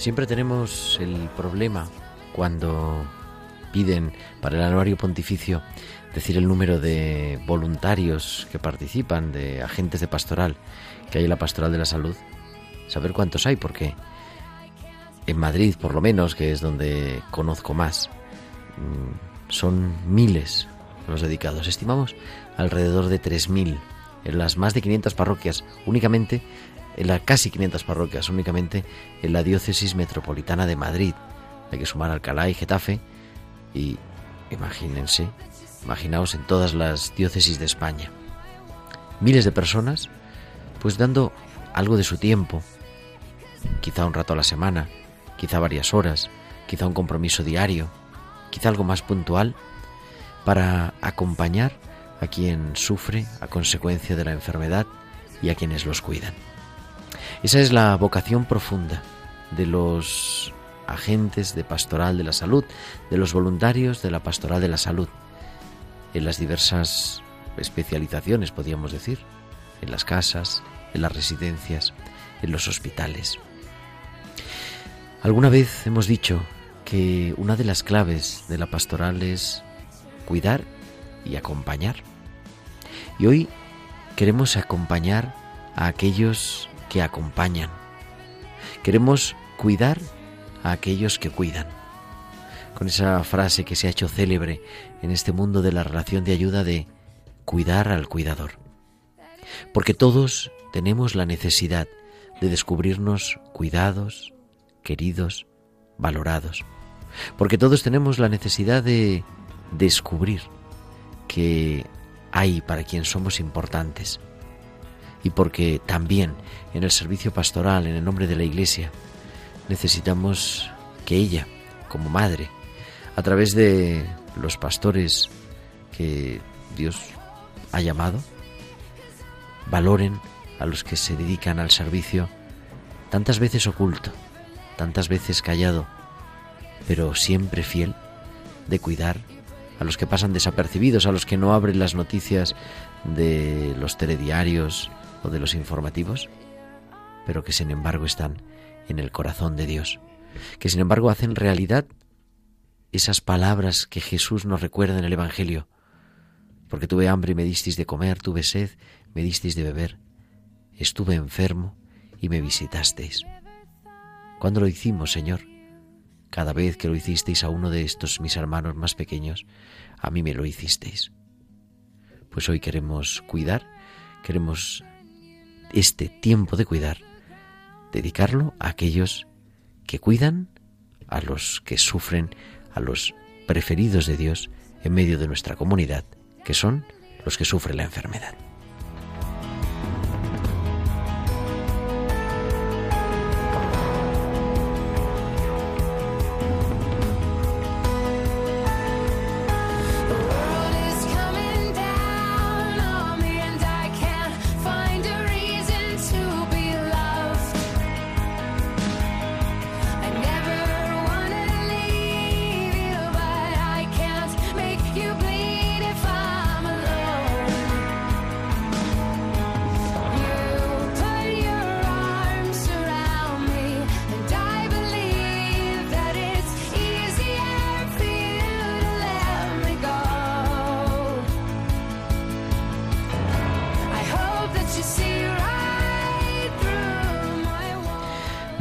Siempre tenemos el problema cuando piden para el anuario pontificio decir el número de voluntarios que participan, de agentes de pastoral que hay en la pastoral de la salud, saber cuántos hay, porque en Madrid, por lo menos, que es donde conozco más, mm, son miles los dedicados. Estimamos alrededor de 3.000 en las más de 500 parroquias, únicamente en las casi 500 parroquias, únicamente en la diócesis metropolitana de Madrid. Hay que sumar Alcalá y Getafe y imagínense, imaginaos en todas las diócesis de España. Miles de personas, pues dando algo de su tiempo, quizá un rato a la semana, quizá varias horas, quizá un compromiso diario, quizá algo más puntual, para acompañar a quien sufre a consecuencia de la enfermedad y a quienes los cuidan. Esa es la vocación profunda de los agentes de pastoral de la salud, de los voluntarios de la pastoral de la salud, en las diversas especializaciones, podríamos decir, en las casas, en las residencias, en los hospitales. Alguna vez hemos dicho que una de las claves de la pastoral es cuidar y acompañar. Y hoy queremos acompañar a aquellos que acompañan. Queremos cuidar a aquellos que cuidan. Con esa frase que se ha hecho célebre en este mundo de la relación de ayuda de cuidar al cuidador. Porque todos tenemos la necesidad de descubrirnos cuidados, queridos, valorados. Porque todos tenemos la necesidad de descubrir que hay para quien somos importantes. Y porque también en el servicio pastoral, en el nombre de la Iglesia, necesitamos que ella, como madre, a través de los pastores que Dios ha llamado, valoren a los que se dedican al servicio, tantas veces oculto, tantas veces callado, pero siempre fiel de cuidar a los que pasan desapercibidos, a los que no abren las noticias de los telediarios o de los informativos, pero que sin embargo están en el corazón de Dios, que sin embargo hacen realidad esas palabras que Jesús nos recuerda en el Evangelio, porque tuve hambre y me disteis de comer, tuve sed, me disteis de beber, estuve enfermo y me visitasteis. ¿Cuándo lo hicimos, Señor? Cada vez que lo hicisteis a uno de estos mis hermanos más pequeños, a mí me lo hicisteis. Pues hoy queremos cuidar, queremos este tiempo de cuidar, dedicarlo a aquellos que cuidan, a los que sufren, a los preferidos de Dios en medio de nuestra comunidad, que son los que sufren la enfermedad.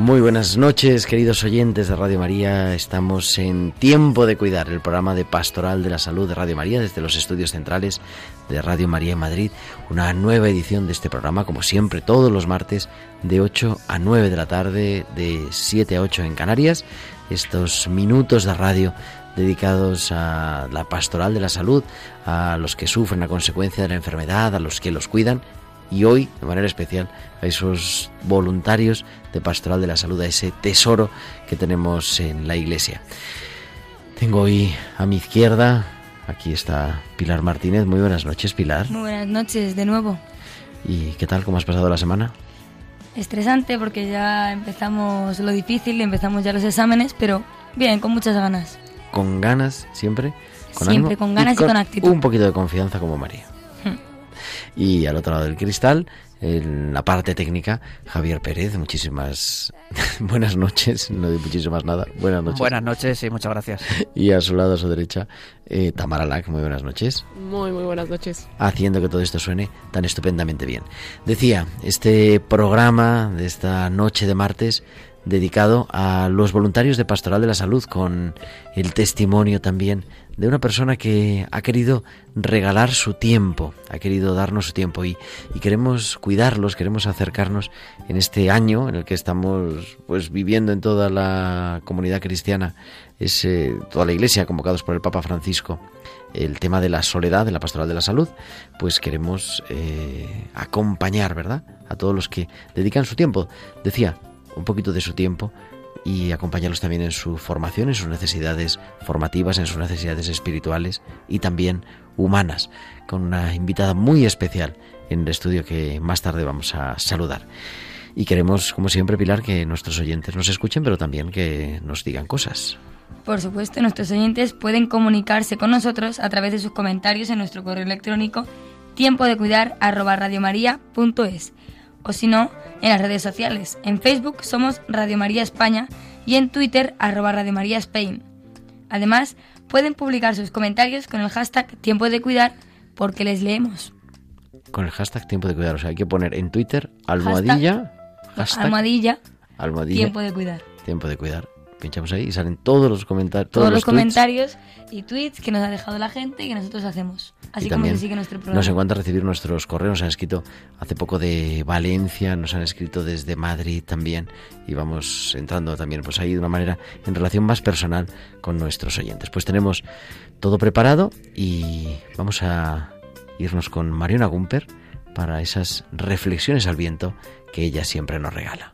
Muy buenas noches, queridos oyentes de Radio María. Estamos en Tiempo de Cuidar, el programa de Pastoral de la Salud de Radio María desde los estudios centrales de Radio María en Madrid. Una nueva edición de este programa, como siempre, todos los martes de 8 a 9 de la tarde, de 7 a 8 en Canarias. Estos minutos de radio dedicados a la pastoral de la salud, a los que sufren a consecuencia de la enfermedad, a los que los cuidan y hoy, de manera especial, a esos voluntarios de Pastoral de la Salud, a ese tesoro que tenemos en la Iglesia. Tengo hoy a mi izquierda, aquí está Pilar Martínez. Muy buenas noches, Pilar. Muy buenas noches, de nuevo. ¿Y qué tal? ¿Cómo has pasado la semana? Estresante porque ya empezamos lo difícil, empezamos ya los exámenes, pero bien, con muchas ganas. ¿Con ganas siempre? ¿Con siempre, con ganas y con actitud. Un poquito de confianza como María. Y al otro lado del cristal, en la parte técnica, Javier Pérez. Muchísimas buenas noches, no digo muchísimas nada. Buenas noches. Buenas noches y muchas gracias. Y a su lado, a su derecha, eh, Tamara Lack. Muy buenas noches. Muy, muy buenas noches. Haciendo que todo esto suene tan estupendamente bien. Decía, este programa de esta noche de martes dedicado a los voluntarios de Pastoral de la Salud, con el testimonio también de una persona que ha querido regalar su tiempo, ha querido darnos su tiempo y, queremos cuidarlos, queremos acercarnos en este año en el que estamos pues viviendo en toda la comunidad cristiana, es eh, toda la iglesia convocados por el Papa Francisco, el tema de la soledad, de la pastoral de la salud, pues queremos eh, acompañar, ¿verdad? A todos los que dedican su tiempo, decía, un poquito de su tiempo y acompañarlos también en su formación, en sus necesidades formativas, en sus necesidades espirituales y también humanas, con una invitada muy especial en el estudio que más tarde vamos a saludar. Y queremos, como siempre, Pilar, que nuestros oyentes nos escuchen, pero también que nos digan cosas. Por supuesto, nuestros oyentes pueden comunicarse con nosotros a través de sus comentarios en nuestro correo electrónico tiempo o si no, en las redes sociales. En Facebook somos Radio María España y en Twitter arroba Radio María Spain. Además, pueden publicar sus comentarios con el hashtag Tiempo de Cuidar porque les leemos. Con el hashtag Tiempo de Cuidar, o sea, hay que poner en Twitter almohadilla, almohadilla, almohadilla, Tiempo de Cuidar. Tiempo de Cuidar pinchamos ahí y salen todos los comentarios. Todos, los, comentarios y tweets que nos ha dejado la gente y que nosotros hacemos. Así como se sigue nuestro programa. Nos encanta recibir nuestros correos. Nos han escrito hace poco de Valencia, nos han escrito desde Madrid también. Y vamos entrando también, pues ahí de una manera en relación más personal con nuestros oyentes. Pues tenemos todo preparado y vamos a irnos con Mariona Gumper para esas reflexiones al viento que ella siempre nos regala.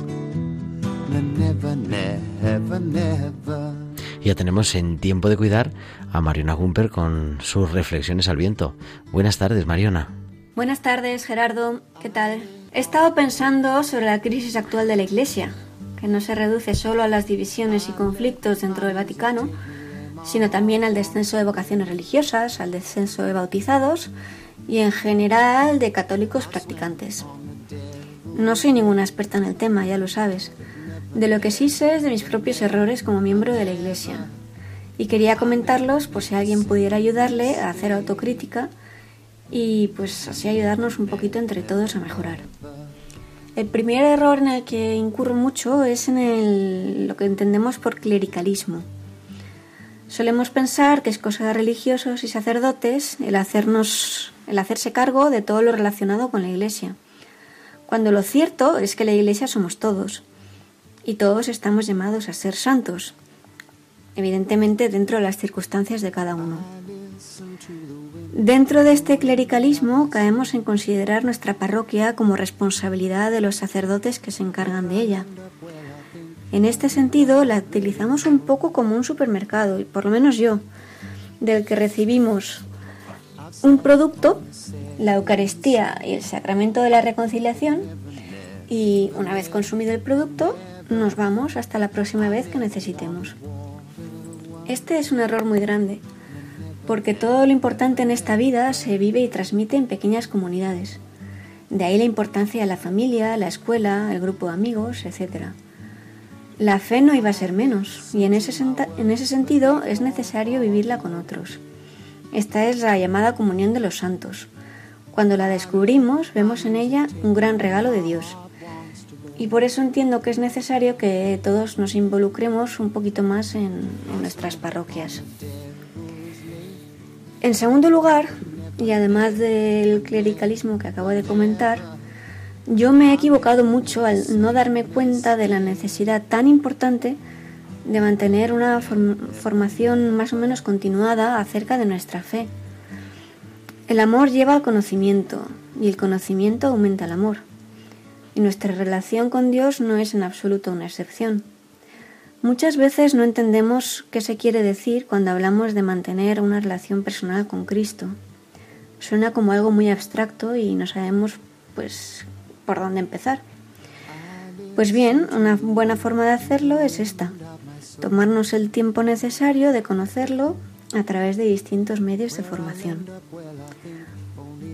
Y ya tenemos en tiempo de cuidar a Mariona Gumper con sus reflexiones al viento. Buenas tardes, Mariona. Buenas tardes, Gerardo. ¿Qué tal? He estado pensando sobre la crisis actual de la Iglesia, que no se reduce solo a las divisiones y conflictos dentro del Vaticano, sino también al descenso de vocaciones religiosas, al descenso de bautizados y en general de católicos practicantes. No soy ninguna experta en el tema, ya lo sabes, de lo que sí sé es de mis propios errores como miembro de la Iglesia. Y quería comentarlos por si alguien pudiera ayudarle a hacer autocrítica y pues así ayudarnos un poquito entre todos a mejorar. El primer error en el que incurro mucho es en lo que entendemos por clericalismo. Solemos pensar que es cosa de religiosos y sacerdotes el, hacernos, el hacerse cargo de todo lo relacionado con la Iglesia, cuando lo cierto es que la Iglesia somos todos y todos estamos llamados a ser santos, evidentemente dentro de las circunstancias de cada uno. Dentro de este clericalismo caemos en considerar nuestra parroquia como responsabilidad de los sacerdotes que se encargan de ella. En este sentido, la utilizamos un poco como un supermercado, y por lo menos yo, del que recibimos un producto, la Eucaristía y el sacramento de la reconciliación, y una vez consumido el producto, nos vamos hasta la próxima vez que necesitemos. Este es un error muy grande, porque todo lo importante en esta vida se vive y transmite en pequeñas comunidades. De ahí la importancia de la familia, la escuela, el grupo de amigos, etc. La fe no iba a ser menos, y en ese, en ese sentido es necesario vivirla con otros. Esta es la llamada comunión de los santos. Cuando la descubrimos, vemos en ella un gran regalo de Dios. Y por eso entiendo que es necesario que todos nos involucremos un poquito más en, nuestras parroquias. En segundo lugar, y además del clericalismo que acabo de comentar, yo me he equivocado mucho al no darme cuenta de la necesidad tan importante de mantener una formación más o menos continuada acerca de nuestra fe. El amor lleva al conocimiento y el conocimiento aumenta el amor. Y nuestra relación con Dios no es en absoluto una excepción. Muchas veces no entendemos qué se quiere decir cuando hablamos de mantener una relación personal con Cristo. Suena como algo muy abstracto y no sabemos pues por dónde empezar. Pues bien, una buena forma de hacerlo es esta, tomarnos el tiempo necesario de conocerlo a través de distintos medios de formación.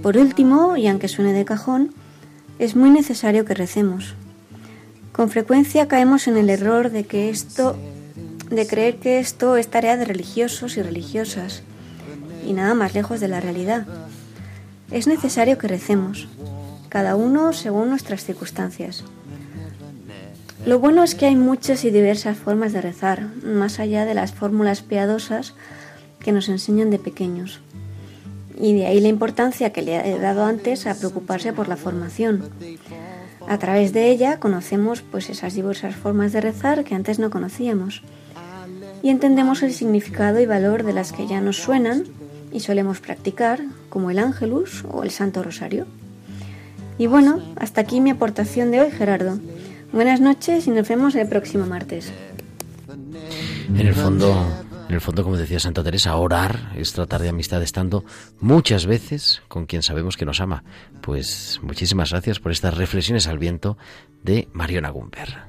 Por último, y aunque suene de cajón, es muy necesario que recemos. Con frecuencia caemos en el error de que esto de creer que esto es tarea de religiosos y religiosas y nada más lejos de la realidad. Es necesario que recemos, cada uno según nuestras circunstancias. Lo bueno es que hay muchas y diversas formas de rezar, más allá de las fórmulas piadosas que nos enseñan de pequeños. Y de ahí la importancia que le he dado antes a preocuparse por la formación. A través de ella conocemos pues esas diversas formas de rezar que antes no conocíamos. Y entendemos el significado y valor de las que ya nos suenan y solemos practicar, como el Ángelus o el Santo Rosario. Y bueno, hasta aquí mi aportación de hoy, Gerardo. Buenas noches y nos vemos el próximo martes. En el fondo, en el fondo, como decía Santa Teresa, orar es tratar de amistad estando muchas veces con quien sabemos que nos ama. Pues muchísimas gracias por estas reflexiones al viento de Mariona Gumper.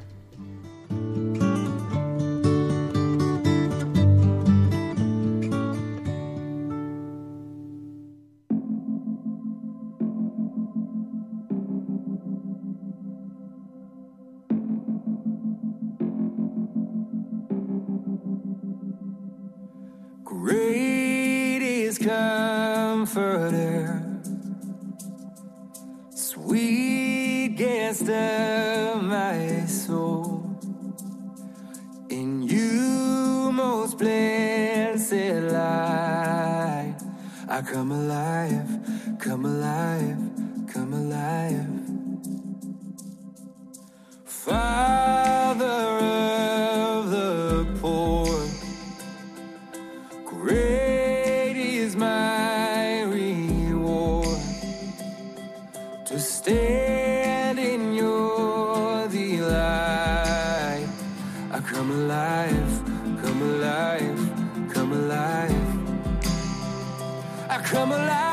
comforter, sweet guest of my soul. In you, most blessed light, I come alive, come alive, come alive. Father So stand in your the light. I come alive, come alive, come alive. I come alive.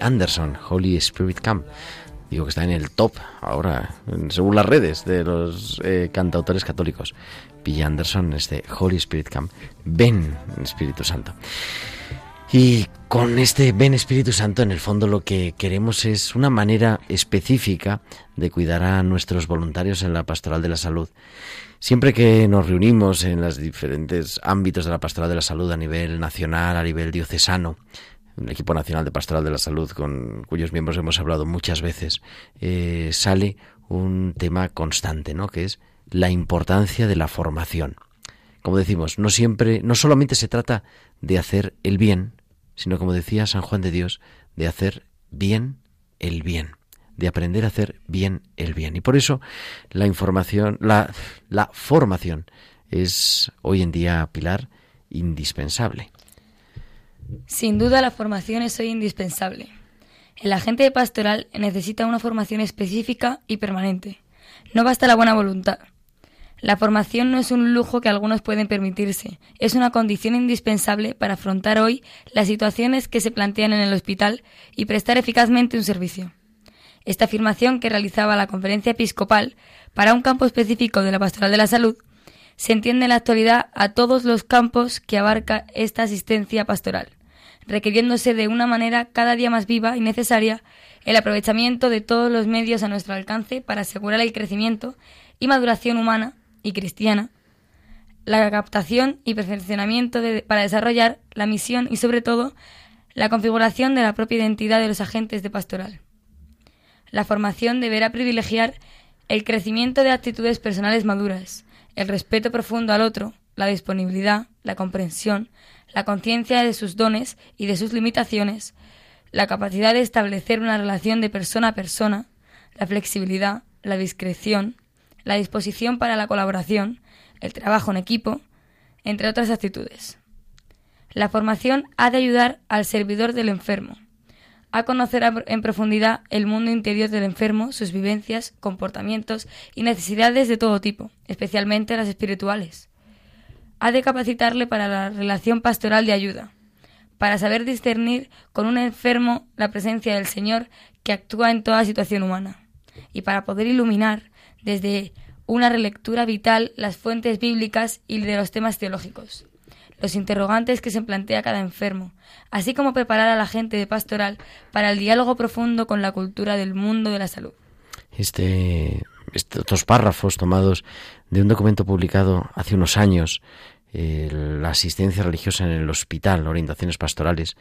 Anderson, Holy Spirit Camp. Digo que está en el top ahora, según las redes de los eh, cantautores católicos. P.G. Anderson es de Holy Spirit Camp. Ven, Espíritu Santo. Y con este Ven Espíritu Santo, en el fondo lo que queremos es una manera específica de cuidar a nuestros voluntarios en la pastoral de la salud. Siempre que nos reunimos en los diferentes ámbitos de la pastoral de la salud a nivel nacional, a nivel diocesano, el equipo nacional de pastoral de la salud, con cuyos miembros hemos hablado muchas veces, eh, sale un tema constante, ¿no? Que es la importancia de la formación. Como decimos, no siempre, no solamente se trata de hacer el bien, sino como decía San Juan de Dios, de hacer bien el bien, de aprender a hacer bien el bien. Y por eso la información, la, la formación es hoy en día, Pilar, indispensable. Sin duda la formación es hoy indispensable. El agente de pastoral necesita una formación específica y permanente. No basta la buena voluntad. La formación no es un lujo que algunos pueden permitirse, es una condición indispensable para afrontar hoy las situaciones que se plantean en el hospital y prestar eficazmente un servicio. Esta afirmación que realizaba la conferencia episcopal para un campo específico de la pastoral de la salud se entiende en la actualidad a todos los campos que abarca esta asistencia pastoral, requiriéndose de una manera cada día más viva y necesaria el aprovechamiento de todos los medios a nuestro alcance para asegurar el crecimiento y maduración humana y cristiana, la captación y perfeccionamiento para desarrollar la misión y sobre todo la configuración de la propia identidad de los agentes de pastoral. La formación deberá privilegiar el crecimiento de actitudes personales maduras, el respeto profundo al otro, la disponibilidad, la comprensión, la conciencia de sus dones y de sus limitaciones, la capacidad de establecer una relación de persona a persona, la flexibilidad, la discreción, la disposición para la colaboración, el trabajo en equipo, entre otras actitudes. La formación ha de ayudar al servidor del enfermo a conocer en profundidad el mundo interior del enfermo, sus vivencias, comportamientos y necesidades de todo tipo, especialmente las espirituales. Ha de capacitarle para la relación pastoral de ayuda, para saber discernir con un enfermo la presencia del Señor que actúa en toda situación humana, y para poder iluminar desde una relectura vital las fuentes bíblicas y de los temas teológicos, los interrogantes que se plantea cada enfermo, así como preparar a la gente de pastoral para el diálogo profundo con la cultura del mundo de la salud. Este, estos párrafos tomados de un documento publicado hace unos años, eh, la asistencia religiosa en el hospital, orientaciones pastorales,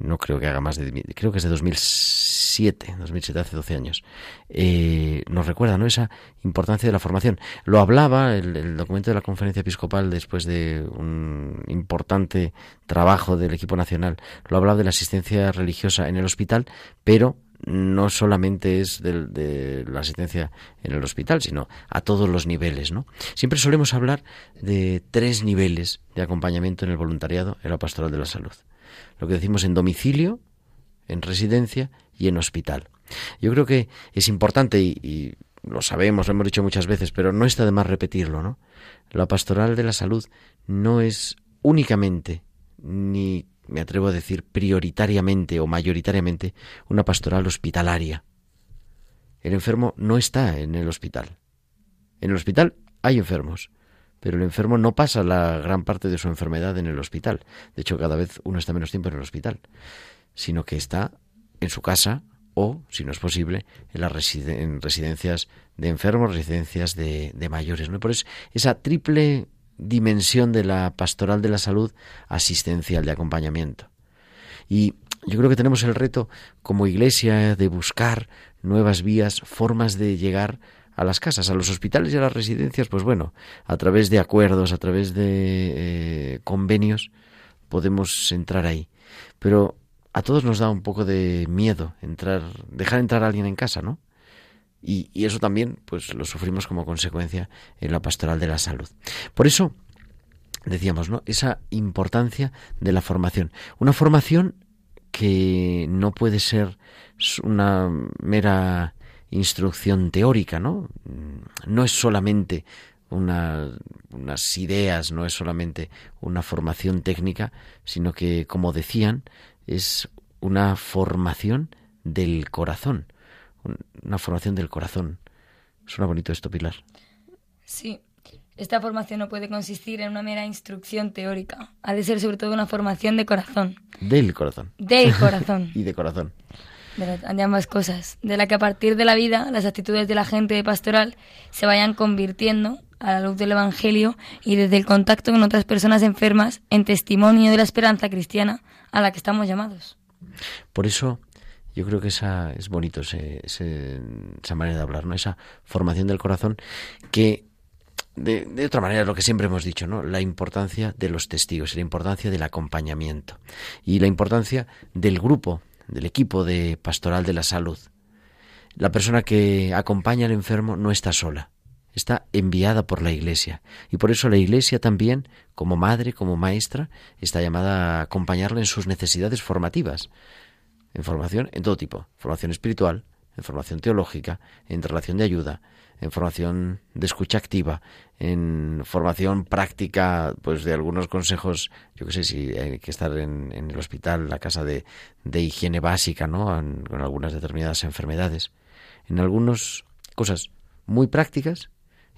no creo que haga más de, creo que es de 2007, 2007 hace 12 años, eh, nos recuerda ¿no? esa importancia de la formación. Lo hablaba el, documento de la conferencia episcopal después de un importante trabajo del equipo nacional, lo hablaba de la asistencia religiosa en el hospital, pero no solamente es de, de, la asistencia en el hospital, sino a todos los niveles, ¿no? Siempre solemos hablar de tres niveles de acompañamiento en el voluntariado en la pastoral de la salud lo que decimos en domicilio, en residencia y en hospital. Yo creo que es importante y, lo sabemos, lo hemos dicho muchas veces, pero no está de más repetirlo, ¿no? La pastoral de la salud no es únicamente, ni me atrevo a decir prioritariamente o mayoritariamente, una pastoral hospitalaria. El enfermo no está en el hospital. En el hospital hay enfermos, pero el enfermo no pasa la gran parte de su enfermedad en el hospital. De hecho, cada vez uno está menos tiempo en el hospital, sino que está en su casa o, si no es posible, en las residencias de enfermos, residencias de, mayores. ¿no? Por eso, esa triple dimensión de la pastoral de la salud asistencial, de acompañamiento. Y yo creo que tenemos el reto como iglesia de buscar nuevas vías, formas de llegar a las casas, a los hospitales y a las residencias, pues bueno, a través de acuerdos, a través de eh, convenios, podemos entrar ahí. Pero a todos nos da un poco de miedo entrar, dejar entrar a alguien en casa, ¿no? Y, eso también, pues lo sufrimos como consecuencia en la pastoral de la salud. Por eso, decíamos, ¿no? Esa importancia de la formación. Una formación que no puede ser una mera instrucción teórica, ¿no? No es solamente unas ideas, no es solamente una formación técnica, sino que, como decían, es una formación del corazón, una formación del corazón. Suena bonito esto, Pilar. Sí, esta formación no puede consistir en una mera instrucción teórica. Ha de ser sobre todo una formación de corazón. Del corazón. Del corazón. y de corazón. De, la- de ambas cosas. De la que a partir de la vida las actitudes de la gente de pastoral se vayan convirtiendo a la luz del Evangelio y desde el contacto con otras personas enfermas en testimonio de la esperanza cristiana a la que estamos llamados. Por eso yo creo que esa es bonito ese- ese- esa manera de hablar, ¿no? Esa formación del corazón que de, otra manera lo que siempre hemos dicho, ¿no? La importancia de los testigos, la importancia del acompañamiento y la importancia del grupo, del equipo de pastoral de la salud. La persona que acompaña al enfermo no está sola, está enviada por la Iglesia. Y por eso la Iglesia también, como madre, como maestra, está llamada a acompañarle en sus necesidades formativas. En formación en todo tipo. Formación espiritual, en formación teológica, en relación de ayuda, en formación de escucha activa, en formación práctica, pues de algunos consejos, yo qué sé, si hay que estar en, el hospital, la casa de, de higiene básica, ¿no? En- con algunas determinadas enfermedades. En algunas cosas muy prácticas,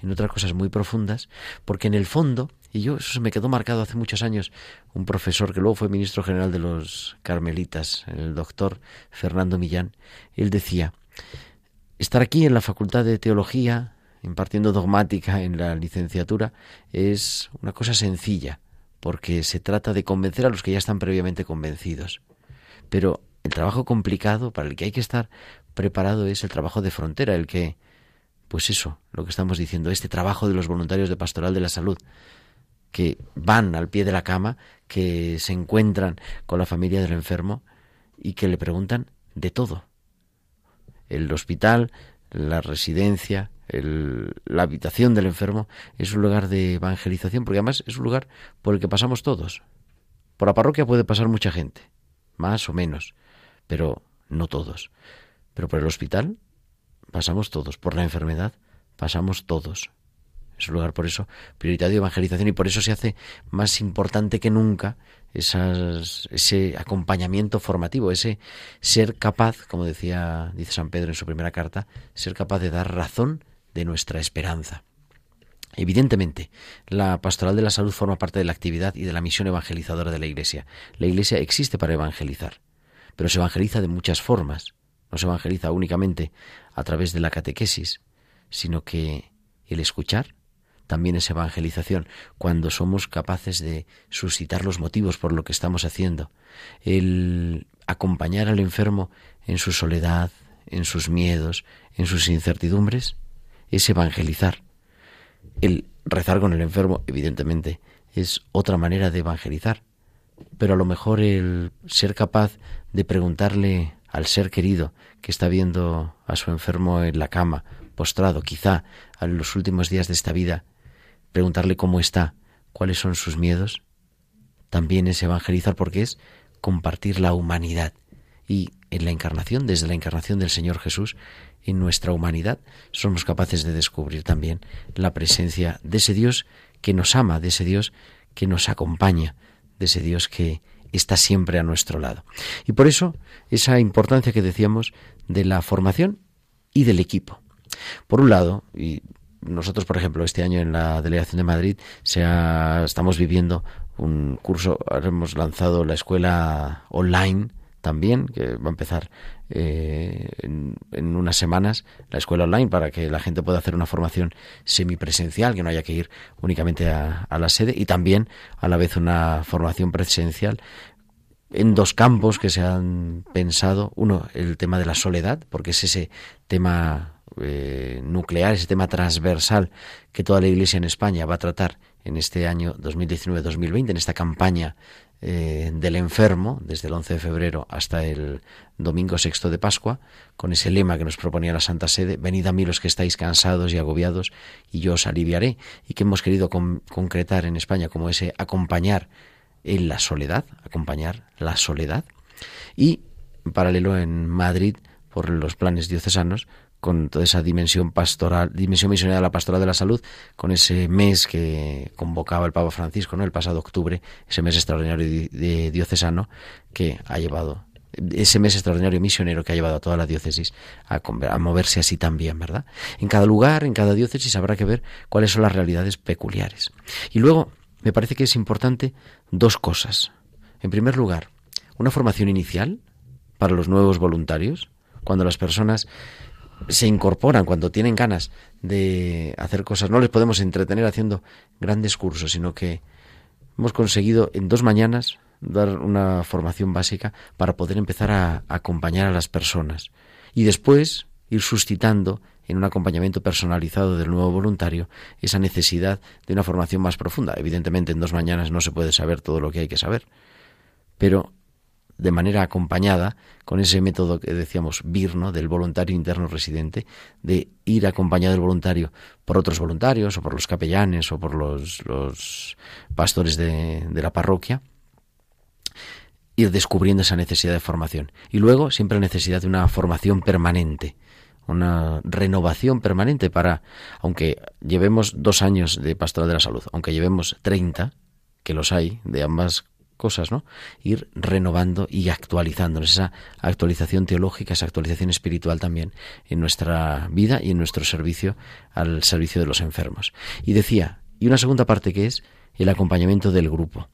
en otras cosas muy profundas, porque en el fondo, y yo eso me quedó marcado hace muchos años, un profesor que luego fue ministro general de los Carmelitas, el doctor Fernando Millán, él decía, estar aquí en la Facultad de Teología, impartiendo dogmática en la licenciatura, es una cosa sencilla, porque se trata de convencer a los que ya están previamente convencidos. Pero el trabajo complicado para el que hay que estar preparado es el trabajo de frontera, el que, pues eso, lo que estamos diciendo, este trabajo de los voluntarios de Pastoral de la Salud, que van al pie de la cama, que se encuentran con la familia del enfermo y que le preguntan de todo. El hospital, la residencia, la habitación del enfermo es un lugar de evangelización, porque además es un lugar por el que pasamos todos. Por la parroquia puede pasar mucha gente, más o menos, pero no todos. Pero por el hospital pasamos todos, por la enfermedad pasamos todos. Es un lugar por eso prioritario de evangelización y por eso se hace más importante que nunca ese acompañamiento formativo, ese ser capaz, como decía, dice San Pedro en su primera carta, ser capaz de dar razón de nuestra esperanza. Evidentemente, la pastoral de la salud forma parte de la actividad y de la misión evangelizadora de la Iglesia. La Iglesia existe para evangelizar, pero se evangeliza de muchas formas. No se evangeliza únicamente a través de la catequesis, sino que el escuchar también es evangelización cuando somos capaces de suscitar los motivos por lo que estamos haciendo. El acompañar al enfermo en su soledad, en sus miedos, en sus incertidumbres, es evangelizar. El rezar con el enfermo, evidentemente, es otra manera de evangelizar. Pero a lo mejor el ser capaz de preguntarle al ser querido que está viendo a su enfermo en la cama, postrado, quizá en los últimos días de esta vida, preguntarle cómo está, cuáles son sus miedos, también es evangelizar porque es compartir la humanidad. Y en la encarnación, desde la encarnación del Señor Jesús, en nuestra humanidad somos capaces de descubrir también la presencia de ese Dios que nos ama, de ese Dios que nos acompaña, de ese Dios que está siempre a nuestro lado. Y por eso esa importancia que decíamos de la formación y del equipo. Por un lado, y nosotros, por ejemplo, este año en la delegación de Madrid se ha- estamos viviendo un curso, hemos lanzado la escuela online también, que va a empezar eh, en, en unas semanas, la escuela online, para que la gente pueda hacer una formación semipresencial, que no haya que ir únicamente a, a la sede, y también a la vez una formación presencial en dos campos que se han pensado. Uno, el tema de la soledad, porque es ese tema eh, nuclear, ese tema transversal que toda la Iglesia en España va a tratar en este año 2019-2020, en esta campaña eh, del enfermo, desde el 11 de febrero hasta el domingo sexto de Pascua, con ese lema que nos proponía la Santa Sede, venid a mí los que estáis cansados y agobiados, y yo os aliviaré, y que hemos querido con- concretar en España como ese acompañar en la soledad, acompañar la soledad, y en paralelo en Madrid, por los planes diocesanos, con toda esa dimensión pastoral, dimensión misionera de la pastoral de la salud, con ese mes que convocaba el Papa Francisco, ¿no? el pasado octubre, ese mes extraordinario di- de diocesano que ha llevado ese mes extraordinario misionero que ha llevado a toda la diócesis a, a, moverse así también, ¿verdad? En cada lugar, en cada diócesis habrá que ver cuáles son las realidades peculiares. Y luego, me parece que es importante dos cosas. En primer lugar, una formación inicial para los nuevos voluntarios, cuando las personas se incorporan, cuando tienen ganas de hacer cosas. No les podemos entretener haciendo grandes cursos, sino que hemos conseguido en dos mañanas dar una formación básica para poder empezar a, acompañar a las personas y después ir suscitando en un acompañamiento personalizado del nuevo voluntario esa necesidad de una formación más profunda. Evidentemente en dos mañanas no se puede saber todo lo que hay que saber, pero de manera acompañada con ese método que decíamos virno del voluntario interno residente, de ir acompañado del voluntario por otros voluntarios o por los capellanes o por los, los pastores de, de la parroquia, ir descubriendo esa necesidad de formación. Y luego siempre la necesidad de una formación permanente, una renovación permanente para, aunque llevemos dos años de pastoral de la salud, aunque llevemos treinta, que los hay, de ambas cosas, ¿no? Ir renovando y actualizándonos, esa actualización teológica, esa actualización espiritual también en nuestra vida y en nuestro servicio al servicio de los enfermos. Y decía, y una segunda parte que es el acompañamiento del grupo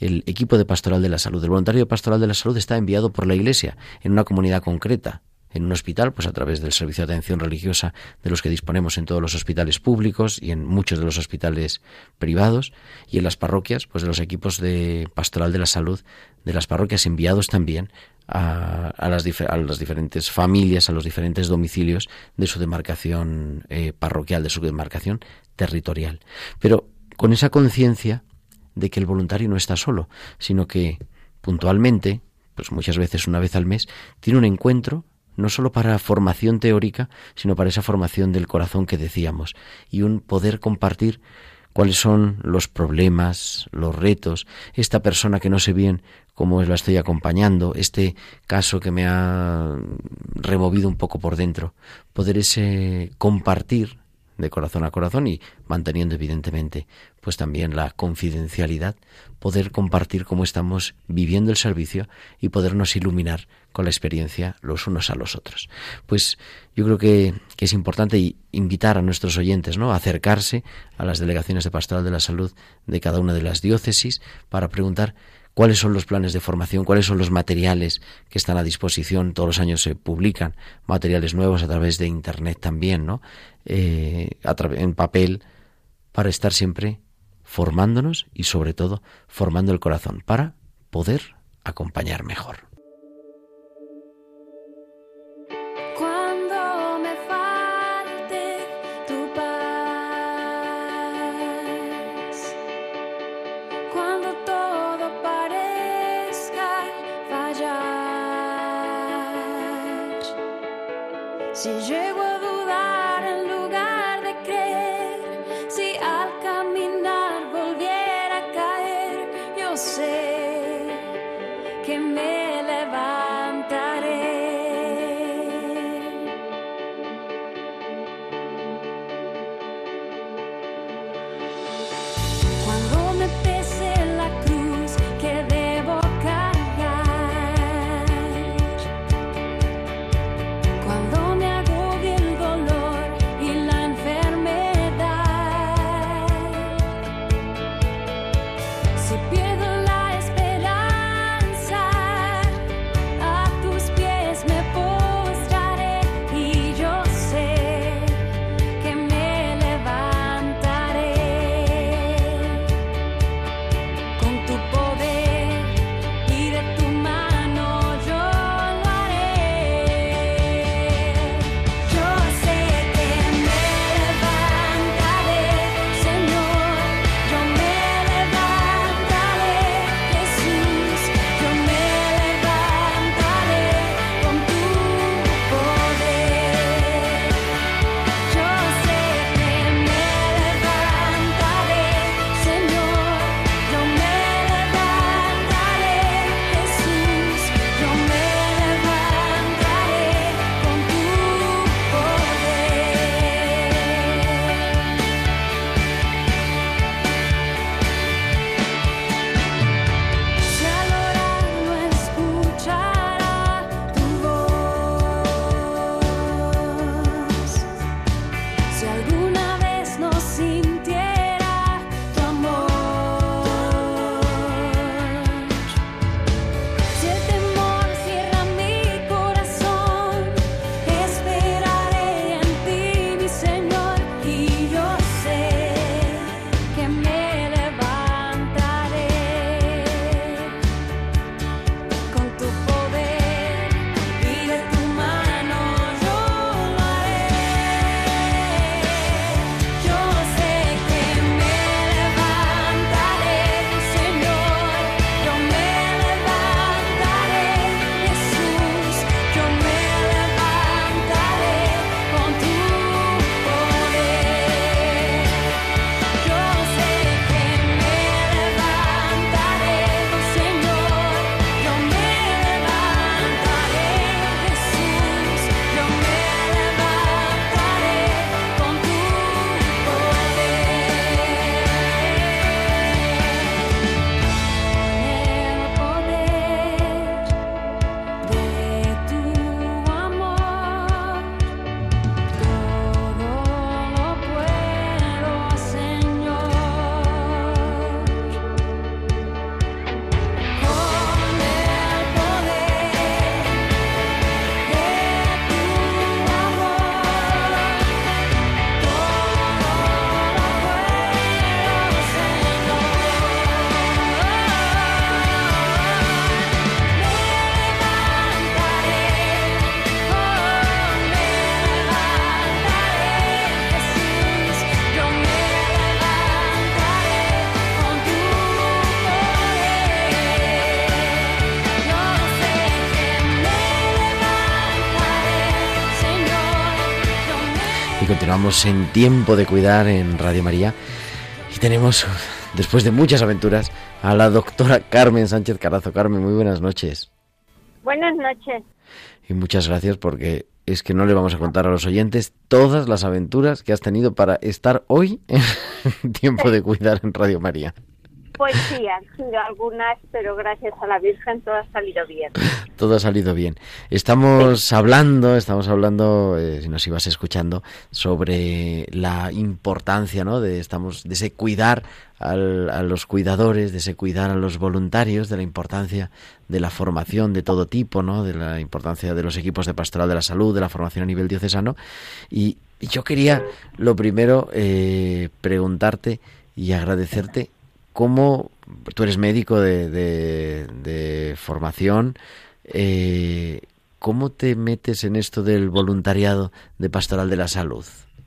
el equipo de pastoral de la salud. El voluntario pastoral de la salud está enviado por la Iglesia en una comunidad concreta, en un hospital, pues a través del servicio de atención religiosa de los que disponemos en todos los hospitales públicos y en muchos de los hospitales privados, y en las parroquias, pues de los equipos de pastoral de la salud de las parroquias enviados también a, las, a las, diferentes familias, a los diferentes domicilios de su demarcación eh, parroquial, de su demarcación territorial. Pero con esa conciencia de que el voluntario no está solo, sino que puntualmente, pues muchas veces una vez al mes, tiene un encuentro no solo para formación teórica, sino para esa formación del corazón que decíamos, y un poder compartir cuáles son los problemas, los retos, esta persona que no sé bien cómo la estoy acompañando, este caso que me ha removido un poco por dentro, poder ese compartir de corazón a corazón y manteniendo evidentemente pues también la confidencialidad, poder compartir cómo estamos viviendo el servicio y podernos iluminar con la experiencia los unos a los otros. Pues yo creo que, que es importante invitar a nuestros oyentes ¿no? a acercarse a las delegaciones de pastoral de la salud de cada una de las diócesis para preguntar cuáles son los planes de formación, cuáles son los materiales que están a disposición. Todos los años se publican materiales nuevos a través de Internet también, ¿no? Eh, en papel, para estar siempre formándonos y sobre todo formando el corazón para poder acompañar mejor. Continuamos en Tiempo de Cuidar en Radio María. Y tenemos, después de muchas aventuras, a la doctora Carmen Sánchez Carazo. Carmen, muy buenas noches. Buenas noches. Y muchas gracias porque es que no le vamos a contar a los oyentes todas las aventuras que has tenido para estar hoy en Tiempo de Cuidar en Radio María. Pues sí, han sido algunas, pero gracias a la Virgen todo ha salido bien. Todo ha salido bien. Estamos hablando, estamos hablando, eh, si nos ibas escuchando, sobre la importancia, ¿no? De estamos, de ese cuidar al- a los cuidadores, de ese cuidar a los voluntarios, de la importancia de la formación de todo tipo, ¿no? De la importancia de los equipos de pastoral de la salud, de la formación a nivel diocesano. Y, y yo quería, lo primero, eh, preguntarte y agradecerte cómo tú eres médico de, formación, eh, ¿cómo te metes en esto del voluntariado de pastoral de la salud?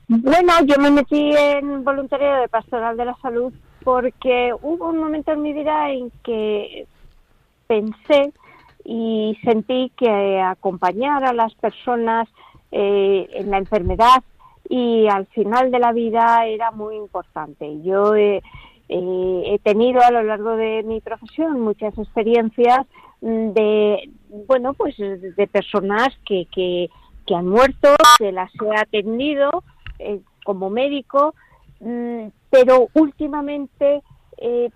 Bueno, yo me metí en voluntariado de Pastoral de la Salud porque hubo un momento en mi vida en que pensé y sentí que acompañar a las personas eh, en la enfermedad y al final de la vida era muy importante. Yo eh, eh, he tenido a lo largo de mi profesión muchas experiencias mm, de, bueno, pues de personas que, que, han muerto, que las he atendido eh, como médico, mm, pero últimamente eh,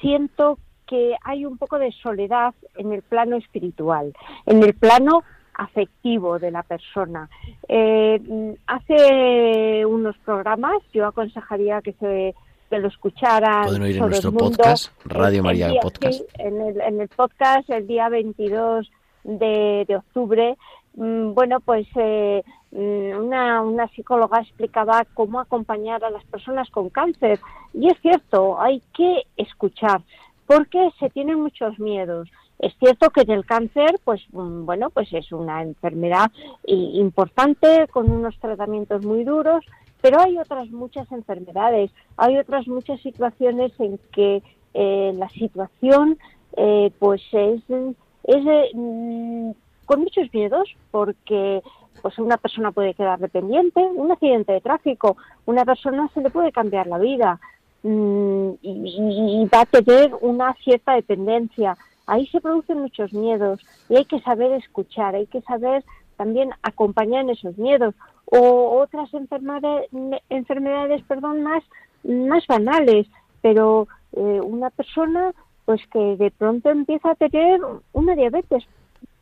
siento que hay un poco de soledad en el plano espiritual, en el plano afectivo de la persona. Mm, hace unos programas yo aconsejaría que se que lo escucharan Pueden oír en el nuestro mundo. podcast, Radio El- el María día- Podcast. sí, en, el, en el podcast el día 22 de, de octubre, mm, bueno, pues eh, mm, una, una psicóloga explicaba cómo acompañar a las personas con cáncer. Y es cierto, hay que escuchar, porque se tienen muchos miedos. Es cierto que en el cáncer, pues mm, bueno, pues es una enfermedad i- importante con unos tratamientos muy duros, pero hay otras muchas enfermedades, hay otras muchas situaciones en que eh, la situación eh, pues es, es eh, mm, con muchos miedos porque pues una persona puede quedar dependiente, un accidente de tráfico, una persona se le puede cambiar la vida mm, y, y- y va a tener una cierta dependencia. Ahí se producen muchos miedos y hay que saber escuchar, hay que saber también acompañar en esos miedos o otras enfermedades, enfermedades perdón, más, más banales, pero eh, una persona pues que de pronto empieza a tener una diabetes,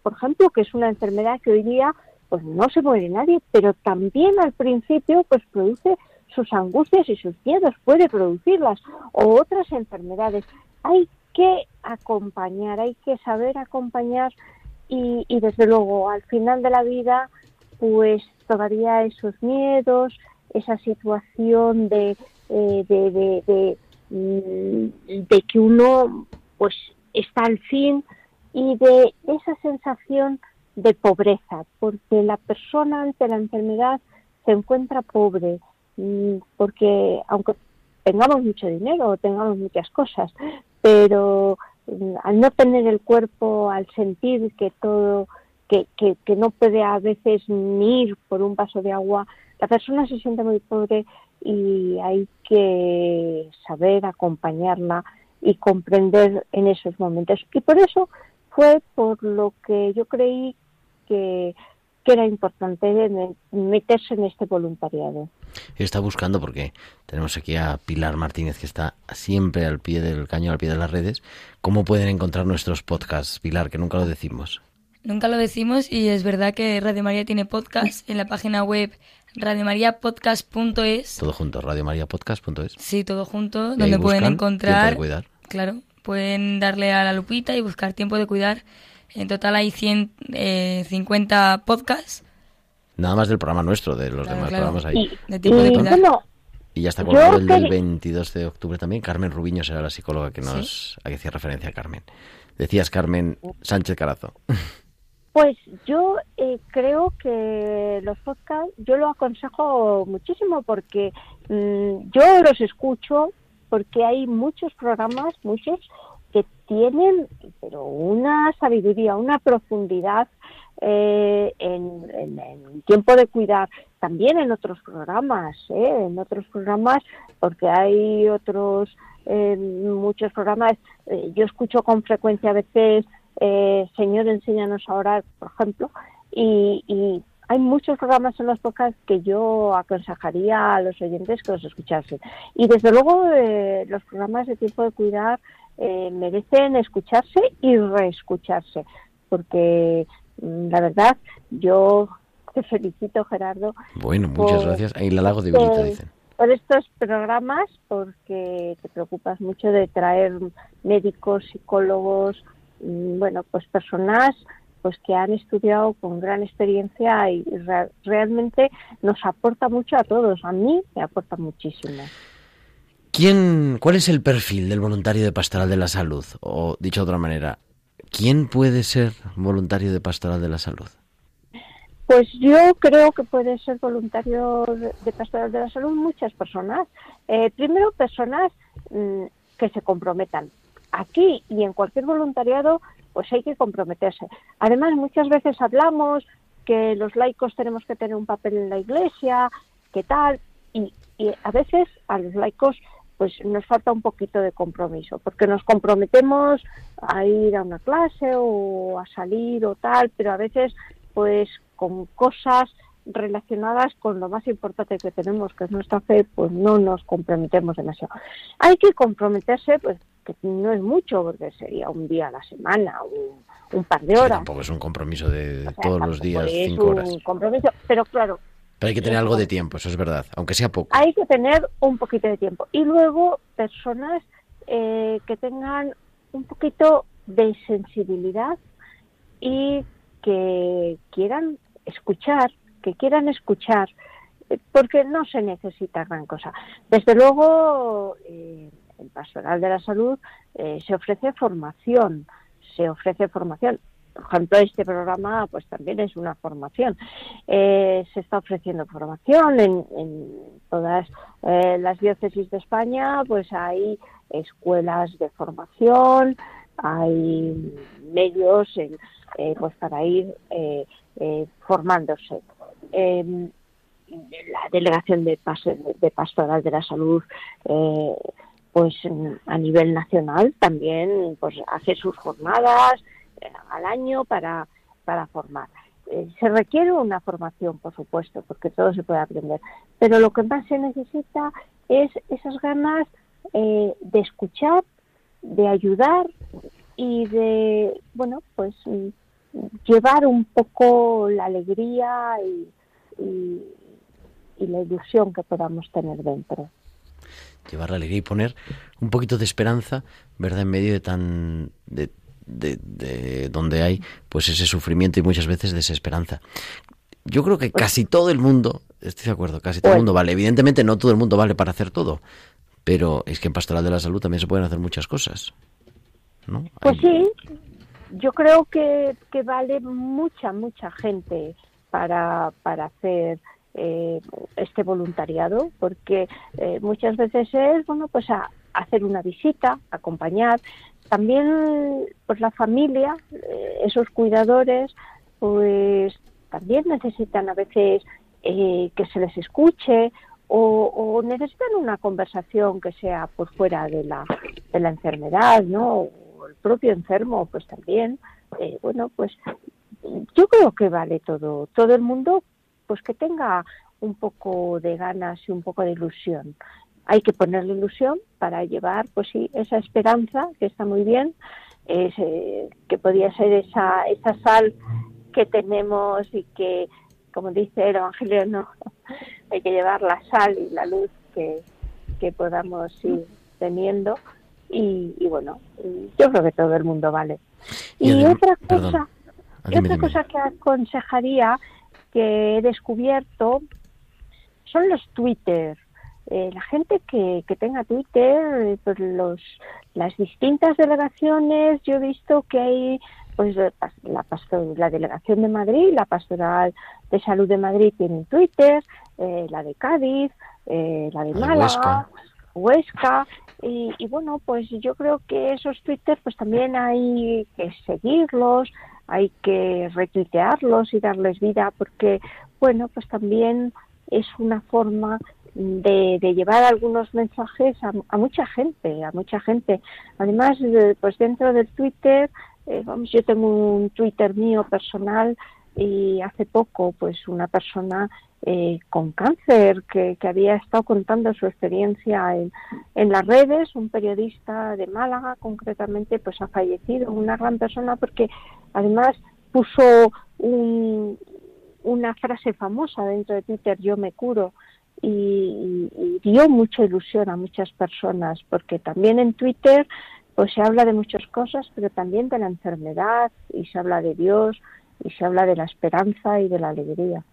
por ejemplo, que es una enfermedad que hoy día pues no se muere nadie, pero también al principio pues produce sus angustias y sus miedos, puede producirlas, o otras enfermedades. Hay que acompañar, hay que saber acompañar y, y desde luego al final de la vida pues todavía esos miedos, esa situación de, eh, de, de, mm, de que uno pues está al fin y de esa sensación de pobreza, porque la persona ante la enfermedad se encuentra pobre, mm, porque aunque tengamos mucho dinero o tengamos muchas cosas, pero mm, al no tener el cuerpo, al sentir que todo, que, que, que no puede a veces ni ir por un vaso de agua, la persona se siente muy pobre y hay que saber acompañarla y comprender en esos momentos. Y por eso fue por lo que yo creí que, que era importante meterse en este voluntariado. Está buscando porque tenemos aquí a Pilar Martínez que está siempre al pie del cañón, al pie de las redes. ¿Cómo pueden encontrar nuestros podcasts, Pilar? Que nunca lo decimos. Nunca lo decimos y es verdad que Radio María tiene podcast en la página web radiomariapodcast.es. Todo junto, radiomariapodcast.es. Sí, todo junto, Y donde pueden encontrar. Tiempo de Cuidar. Claro, pueden darle a la lupita y buscar tiempo de cuidar. En total hay 150 podcasts. Nada más del programa nuestro, de los Claro, demás claro. programas ahí. Y, De tiempo de cuidar. bueno, Y ya está colgado el del quería- 22 de octubre también. Carmen Rubiño será la psicóloga que nos a que hacía referencia a Carmen. Decías Carmen Sánchez Carazo. Pues yo eh, creo que los podcasts, yo lo aconsejo muchísimo porque mm, yo los escucho porque hay muchos programas, muchos que tienen pero una sabiduría, una profundidad eh, en, tiempo de cuidar, también en otros programas, ¿eh? en otros programas, porque hay otros, eh, muchos programas, eh, yo escucho con frecuencia a veces, Señor, enséñanos a orar, por ejemplo, y, y hay muchos programas en los podcasts que yo aconsejaría a los oyentes que los escuchasen. Y desde luego los programas de tiempo de cuidar merecen escucharse y reescucharse, porque mm, la verdad yo te felicito, Gerardo. Bueno, muchas gracias. Ahí la lago de Vilita, dicen. Por estos programas, porque te preocupas mucho de traer médicos, psicólogos, bueno, pues personas pues que han estudiado con gran experiencia y realmente nos aporta mucho a todos. A mí me aporta muchísimo. ¿Quién, ¿Cuál es el perfil del voluntario de Pastoral de la Salud? O dicho de otra manera, ¿quién puede ser voluntario de Pastoral de la Salud? Pues yo creo que puede ser voluntario de pastoral de la salud muchas personas. Eh, primero, personas mm, que se comprometan. Aquí y en cualquier voluntariado, pues hay que comprometerse. Además, muchas veces hablamos que los laicos tenemos que tener un papel en la iglesia, que tal, y, y a veces a los laicos pues nos falta un poquito de compromiso, porque nos comprometemos a ir a una clase o a salir o tal, pero a veces pues con cosas relacionadas con lo más importante que tenemos, que es nuestra fe, pues no nos comprometemos demasiado. Hay que comprometerse, pues que no es mucho, porque sería un día a la semana, un, un par de horas. tampoco es un compromiso de todos los días, cinco horas. Un compromiso, pero claro. Pero hay que tener algo de tiempo, eso es verdad, aunque sea poco. Hay que tener un poquito de tiempo. Y luego personas eh, que tengan un poquito de sensibilidad y que quieran escuchar, que quieran escuchar, eh, porque no se necesita gran cosa. Desde luego, eh, el Pastoral de la Salud eh, se ofrece formación, se ofrece formación. Por ejemplo, este programa pues también es una formación. se está ofreciendo formación en, todas las diócesis de España, pues hay escuelas de formación, hay medios eh, pues para ir eh, eh, formándose. Em, la delegación de, de, pastoral de la salud pues a nivel nacional también pues hace sus jornadas al año para, para formar. se requiere una formación, por supuesto, porque todo se puede aprender, pero lo que más se necesita es esas ganas de escuchar, de ayudar y de, bueno, pues llevar un poco la alegría y, la ilusión que podamos tener dentro. Llevar la alegría y poner un poquito de esperanza, ¿verdad? En medio de tan... De, donde hay pues ese sufrimiento y muchas veces desesperanza. Yo creo que casi todo el mundo, estoy de acuerdo, casi todo el mundo vale. Evidentemente no todo el mundo vale para hacer todo, pero es que en Pastoral de la Salud también se pueden hacer muchas cosas. ¿no? Pues sí, yo creo que, que vale mucha, mucha gente para, para hacer eh, este voluntariado, porque eh, muchas veces es, bueno, pues a, hacer una visita, acompañar. También, pues la familia, eh, esos cuidadores, pues también necesitan a veces que se les escuche o, o, necesitan una conversación que sea por fuera de la, de la enfermedad, ¿no? el propio enfermo, pues también, eh, bueno, pues yo creo que vale todo, todo el mundo, pues que tenga un poco de ganas y un poco de ilusión. Hay que ponerle ilusión para llevar, pues sí, esa esperanza, que está muy bien, eh, que podría ser esa, esa sal que tenemos y que, como dice el Evangelio, no, hay que llevar la sal y la luz que, que podamos ir teniendo y, bueno, yo creo que todo el mundo vale. Y, otra cosa, otra cosa que aconsejaría que he descubierto son los Twitter. Eh, la gente que, que tenga Twitter, pues los, las distintas delegaciones, yo he visto que hay pues la, la delegación de Madrid, la pastoral de salud de Madrid tiene Twitter, eh, la de Cádiz, eh, la de Málaga, Huesca, y, bueno, pues yo creo que esos Twitter pues también hay que seguirlos, hay que retuitearlos y darles vida porque, bueno, pues también es una forma de, llevar algunos mensajes a, mucha gente, a mucha gente. Además, pues dentro del Twitter, eh, vamos, yo tengo un Twitter mío personal y hace poco, pues una persona eh, con cáncer que, que, había estado contando su experiencia en, las redes, un periodista de Málaga concretamente, pues ha fallecido, una gran persona porque además puso un, una frase famosa dentro de Twitter, yo me curo, y, dio mucha ilusión a muchas personas, porque también en Twitter pues se habla de muchas cosas, pero también de la enfermedad, y se habla de Dios, y se habla de la esperanza y de la alegría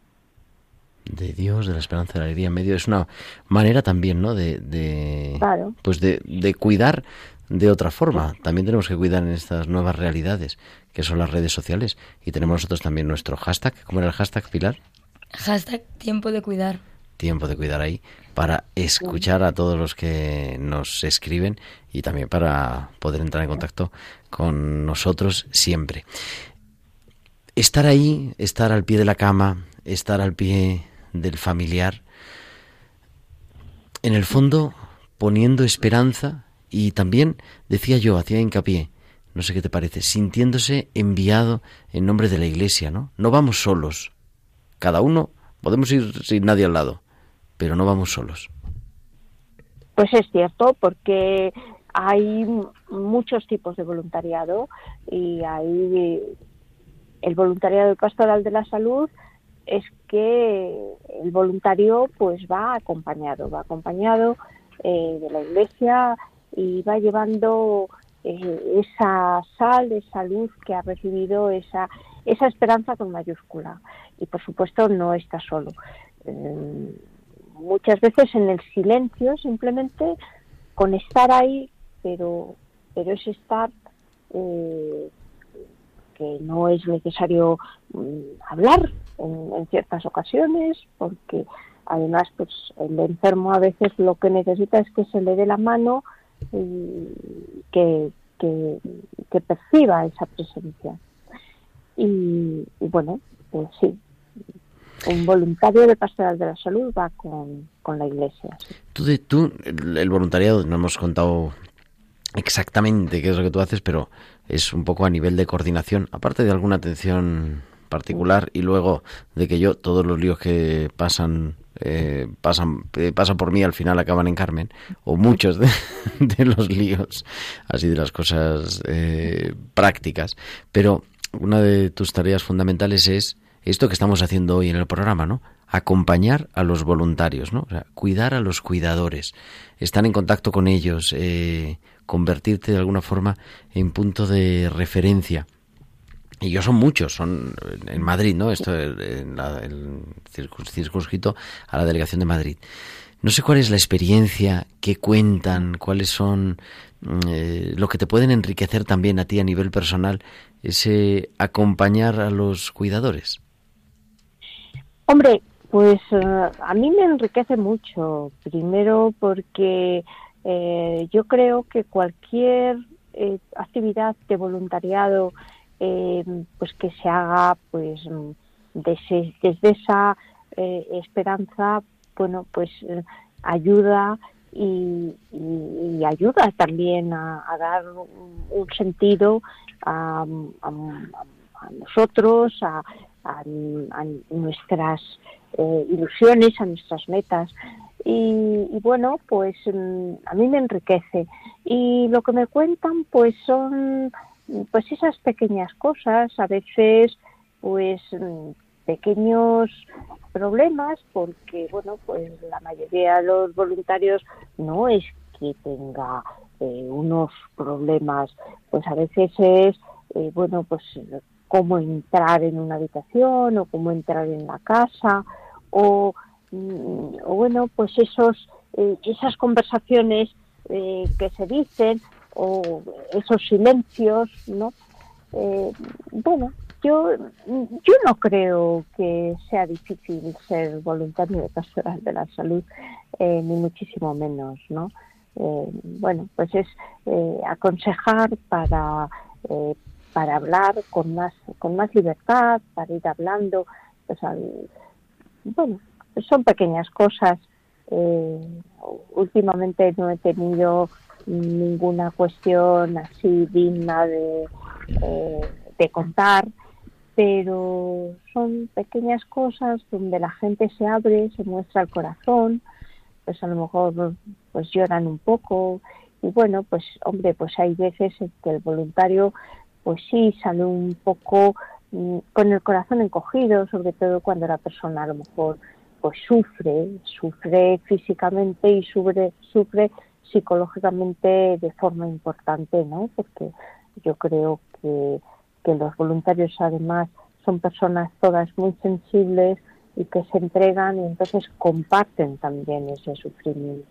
de Dios, de la esperanza, de la alegría en medio. Es una manera también, ¿no? De, de pues de, de, cuidar de otra forma. También tenemos que cuidar en estas nuevas realidades, que son las redes sociales. Y tenemos nosotros también nuestro hashtag. ¿Cómo era el hashtag, Pilar? Hashtag tiempo de cuidar. Tiempo de cuidar ahí, para escuchar a todos los que nos escriben y también para poder entrar en contacto con nosotros siempre. Estar ahí, estar al pie de la cama, estar al pie del familiar, en el fondo poniendo esperanza y también, decía yo, hacía hincapié, no sé qué te parece, sintiéndose enviado en nombre de la Iglesia, ¿no? No vamos solos. Cada uno podemos ir sin nadie al lado, pero no vamos solos. Pues es cierto, porque hay muchos tipos de voluntariado y hay el voluntariado pastoral de la salud es que el voluntario pues va acompañado, va acompañado eh, de la iglesia y va llevando eh, esa sal, esa luz que ha recibido, esa, esa esperanza con mayúscula. Y por supuesto no está solo. Eh, muchas veces en el silencio, simplemente con estar ahí, pero, pero es estar que no es necesario mm, hablar en, ciertas ocasiones, porque además pues el enfermo a veces lo que necesita es que se le dé la mano y que, que, perciba esa presencia. Y, bueno, pues sí, un voluntario de Pastoral de la Salud va con, con la Iglesia. Tú, de, tú el, el, voluntariado, no hemos contado exactamente qué es lo que tú haces, pero es un poco a nivel de coordinación, aparte de alguna atención particular y luego de que yo todos los líos que pasan eh, pasan eh, pasan por mí al final acaban en Carmen o muchos de, los líos así de las cosas eh, prácticas. Pero una de tus tareas fundamentales es esto que estamos haciendo hoy en el programa no acompañar a los voluntarios no cuidar a los cuidadores. Estar en contacto con ellos convertirte de alguna forma en punto de referencia y yo son muchos, son en Madrid, ¿no? Esto en el circunscrito a la delegación de Madrid. No sé cuál es la experiencia, qué cuentan, cuáles son mm, eh, lo que te pueden enriquecer también a ti a nivel personal, ese acompañar a los cuidadores. Hombre, pues eh, a mí me enriquece mucho. Primero porque eh, yo creo que cualquier actividad de voluntariado eh, pues que se haga pues desde, esa eh, esperanza bueno pues eh, ayuda y, ayuda también a, dar un, sentido a, nosotros a, nuestras ilusiones a nuestras metas y, y, bueno pues mm, a mí me enriquece. Y lo que me cuentan pues son pues esas pequeñas cosas, a veces pues mm, pequeños problemas, porque bueno, pues la mayoría de los voluntarios no es que tenga eh, unos problemas, pues a veces es eh, bueno, pues cómo entrar en una habitación o cómo entrar en la casa o, o bueno, pues esos eh, esas conversaciones que se dicen o esos silencios, ¿no? Eh, bueno, yo, yo no creo que sea difícil ser voluntario de pastoral de la salud, eh, ni muchísimo menos, ¿no? Eh, bueno, pues es aconsejar para para hablar con más con más libertad, para ir hablando, pues bueno, son pequeñas cosas. Eh, últimamente no he tenido ninguna cuestión así digna de, eh, de contar, pero son pequeñas cosas donde la gente se abre, se muestra el corazón, pues a lo mejor pues lloran un poco y bueno, pues hombre, pues hay veces en que el voluntario pues sí sale un poco mm, con el corazón encogido, sobre todo cuando la persona a lo mejor pues sufre, sufre físicamente y sufre, sufre psicológicamente de forma importante, ¿no? Porque yo creo que, que los voluntarios además son personas todas muy sensibles y que se entregan y entonces comparten también ese sufrimiento.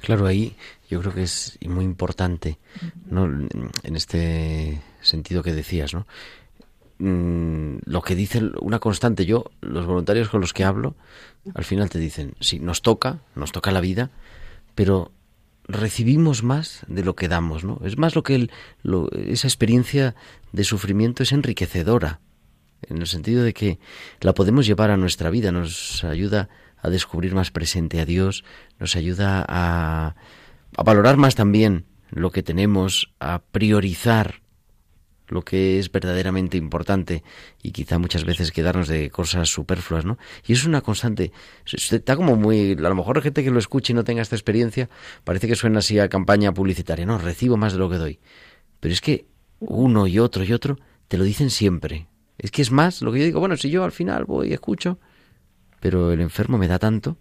Claro, ahí yo creo que es muy importante, ¿no? En este sentido que decías, ¿no? Mm, lo que dice una constante, yo, los voluntarios con los que hablo, al final te dicen, sí, nos toca, nos toca la vida, pero recibimos más de lo que damos, ¿no? Es más lo que el, esa experiencia de sufrimiento es enriquecedora, en el sentido de que la podemos llevar a nuestra vida, nos ayuda a descubrir más presente a Dios, nos ayuda a, a valorar más también lo que tenemos, a priorizar lo que es verdaderamente importante y quizá muchas veces quedarnos de cosas superfluas, ¿no? Y es una constante. Está como muy. A lo mejor gente que lo escuche y no tenga esta experiencia, parece que suena así a campaña publicitaria. No, recibo más de lo que doy. Pero es que uno y otro y otro te lo dicen siempre. Es que es más lo que yo digo. Bueno, si yo al final voy y escucho, pero el enfermo me da tanto.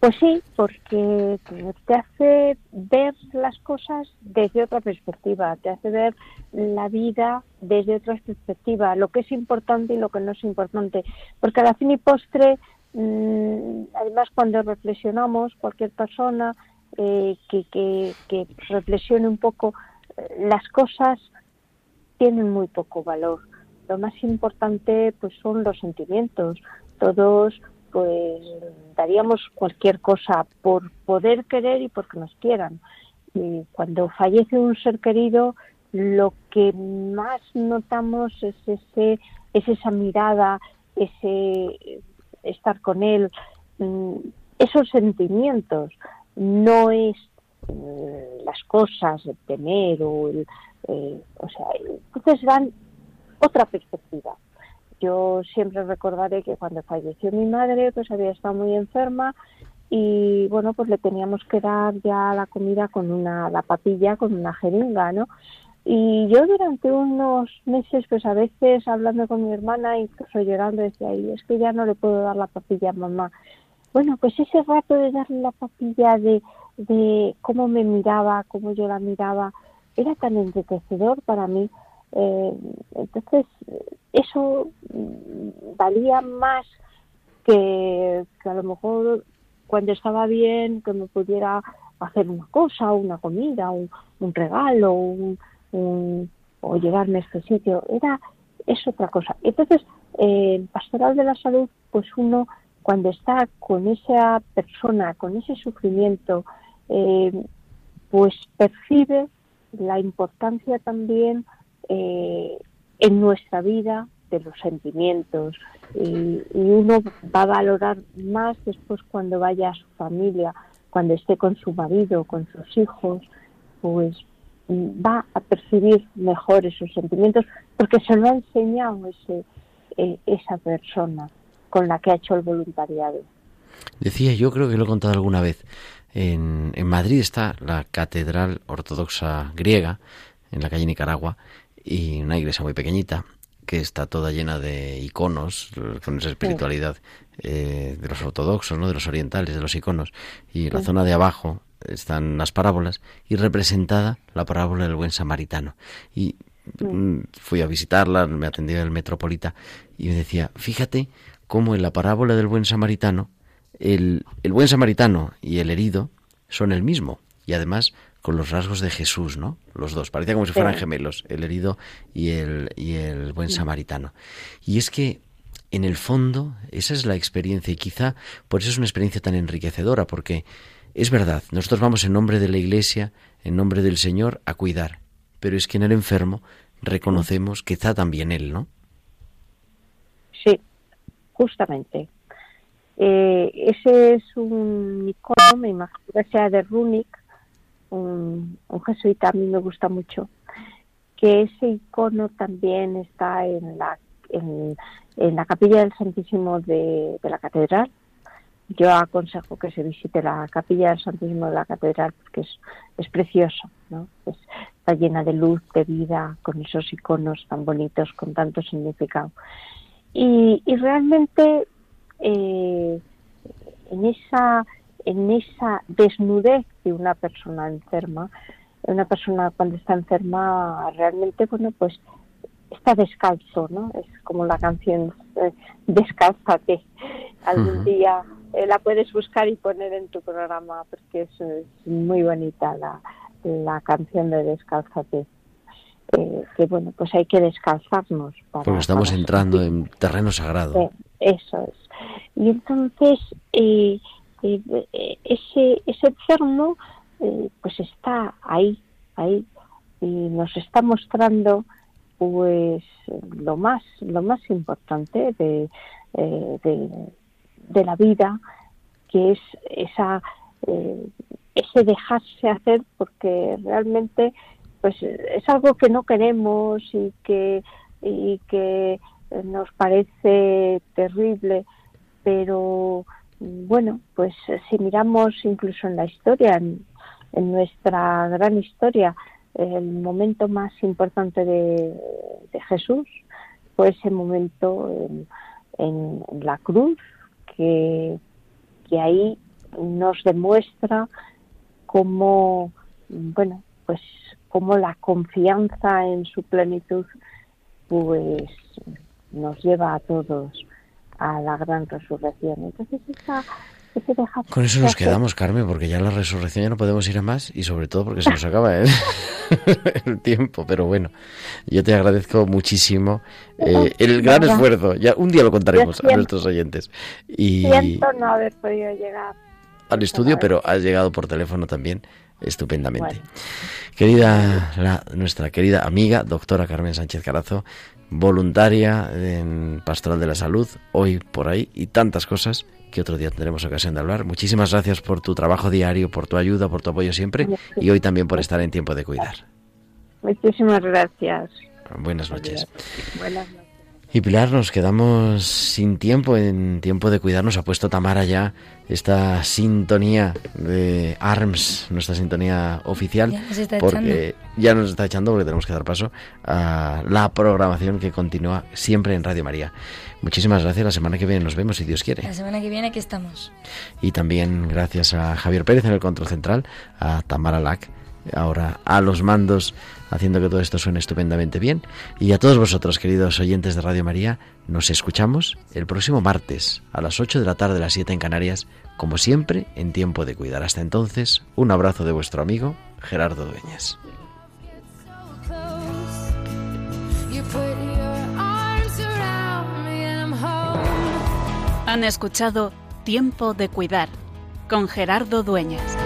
Pues sí, porque te hace ver las cosas desde otra perspectiva, te hace ver la vida desde otra perspectiva, lo que es importante y lo que no es importante. Porque a la fin y postre, mm, además cuando reflexionamos, cualquier persona eh, que, que, reflexione un poco, eh, las cosas tienen muy poco valor. Lo más importante pues son los sentimientos. Todos pues daríamos cualquier cosa por poder querer y porque nos quieran. Y cuando fallece un ser querido, lo que más notamos es ese, es esa mirada, ese estar con él, mm, esos sentimientos. No es mm, las cosas, el tener o el, eh, o sea, entonces dan otra perspectiva. Yo siempre recordaré que cuando falleció mi madre, pues había estado muy enferma y bueno, pues le teníamos que dar ya la comida con una, la papilla, con una jeringa, ¿no? Y yo durante unos meses, pues a veces hablando con mi hermana, incluso llorando, decía, y es que ya no le puedo dar la papilla a mamá. Bueno, pues ese rato de darle la papilla, de, de cómo me miraba, cómo yo la miraba, era tan enriquecedor para mí. Eh, entonces, eso valía más que, a lo mejor cuando estaba bien que me pudiera hacer una cosa, una comida, un, regalo, un, o llevarme a este sitio. Era, es otra cosa. Entonces, en Pastoral de la Salud, pues uno cuando está con esa persona, con ese sufrimiento, eh, pues percibe la importancia también eh, en nuestra vida de los sentimientos y, uno va a valorar más después cuando vaya a su familia, cuando esté con su marido, con sus hijos, pues va a percibir mejor esos sentimientos porque se lo ha enseñado ese, eh, esa persona con la que ha hecho el voluntariado. Decía, yo creo que lo he contado alguna vez, en, en Madrid está la Catedral Ortodoxa Griega, en la calle Nicaragua, y una iglesia muy pequeñita que está toda llena de iconos con esa espiritualidad eh, de los ortodoxos, ¿no? de los orientales, de los iconos. Y en la zona de abajo están las parábolas y representada la parábola del buen samaritano. Y mm, fui a visitarla, me atendía el metropolita y me decía, fíjate cómo en la parábola del buen samaritano, el, el buen samaritano y el herido son el mismo. Y además con los rasgos de Jesús, ¿no? Los dos, parecía como si fueran gemelos, el herido y el, y el buen samaritano. Y es que en el fondo esa es la experiencia y quizá por eso es una experiencia tan enriquecedora, porque es verdad, nosotros vamos en nombre de la Iglesia, en nombre del Señor, a cuidar, pero es que en el enfermo reconocemos que está también él, ¿no? Sí, justamente. Eh, ese es un icono, me imagino que sea de Runic, un, jesuita, a mí me gusta mucho, que ese icono también está en la, en, la capilla del Santísimo de, la Catedral. Yo aconsejo que se visite la capilla del Santísimo de la Catedral porque es, es precioso, ¿no? Es- está llena de luz, de vida, con esos iconos tan bonitos, con tanto significado. Y, y realmente eh, en esa en esa desnudez de una persona enferma, una persona cuando está enferma realmente, bueno, pues está descalzo, ¿no? Es como la canción eh, Descálzate. Algún día eh, la puedes buscar y poner en tu programa porque es, es muy bonita la, la canción de Descálzate. Eh, que bueno, pues hay que descalzarnos. Para, Porque estamos para entrando en terreno sagrado. eh, eso es. Y entonces eh, ese ese eh, pues está ahí, ahí y nos está mostrando pues lo más lo más importante de, eh, de, de la vida que es esa ese dejarse hacer porque realmente pues es algo que no queremos y que y que nos parece terrible pero bueno pues eh, si miramos incluso en la historia en, nuestra gran historia el momento más importante de, Jesús fue ese momento en, en- en la cruz que, que ahí nos demuestra cómo bueno pues cómo la confianza en su plenitud pues nos lleva a todos a la gran resurrección entonces esa, ese dejar Con eso nos quedamos, Carmen, porque ya la resurrección ya no podemos ir a más y sobre todo porque se nos acaba el, el tiempo. Pero bueno, yo te agradezco muchísimo eh, el gran Nada. esfuerzo. Ya un día lo contaremos a nuestros oyentes. Y siento no haber podido llegar al estudio, pero has llegado por teléfono también estupendamente. Bueno. Querida, la- nuestra querida amiga, doctora Carmen Sánchez Carazo, voluntaria en Pastoral de la Salud, hoy por ahí, y tantas cosas que otro día tendremos ocasión de hablar. Muchísimas gracias por tu trabajo diario, por tu ayuda, por tu apoyo siempre, y hoy también por estar en tiempo de cuidar. muchísimas gracias Buenas noches. buenas noches Y Pilar, nos quedamos sin tiempo, en tiempo de cuidarnos. Ha puesto Tamara ya esta sintonía de ARMS, nuestra sintonía oficial, Ya nos está porque ya nos está echando porque tenemos que dar paso a la programación que continúa siempre en Radio María. Muchísimas gracias. La semana que viene nos vemos, si Dios quiere. La semana que viene aquí estamos. Y también gracias a Javier Pérez en el control central, a Tamara Lac, ahora a los mandos, haciendo que todo esto suene estupendamente bien. Y a todos vosotros, queridos oyentes de Radio María, nos escuchamos el próximo martes a las 8 de la tarde, las 7 en Canarias, como siempre, en tiempo de cuidar. Hasta entonces, un abrazo de vuestro amigo Gerardo Dueñas. Han escuchado Tiempo de Cuidar con Gerardo Dueñas.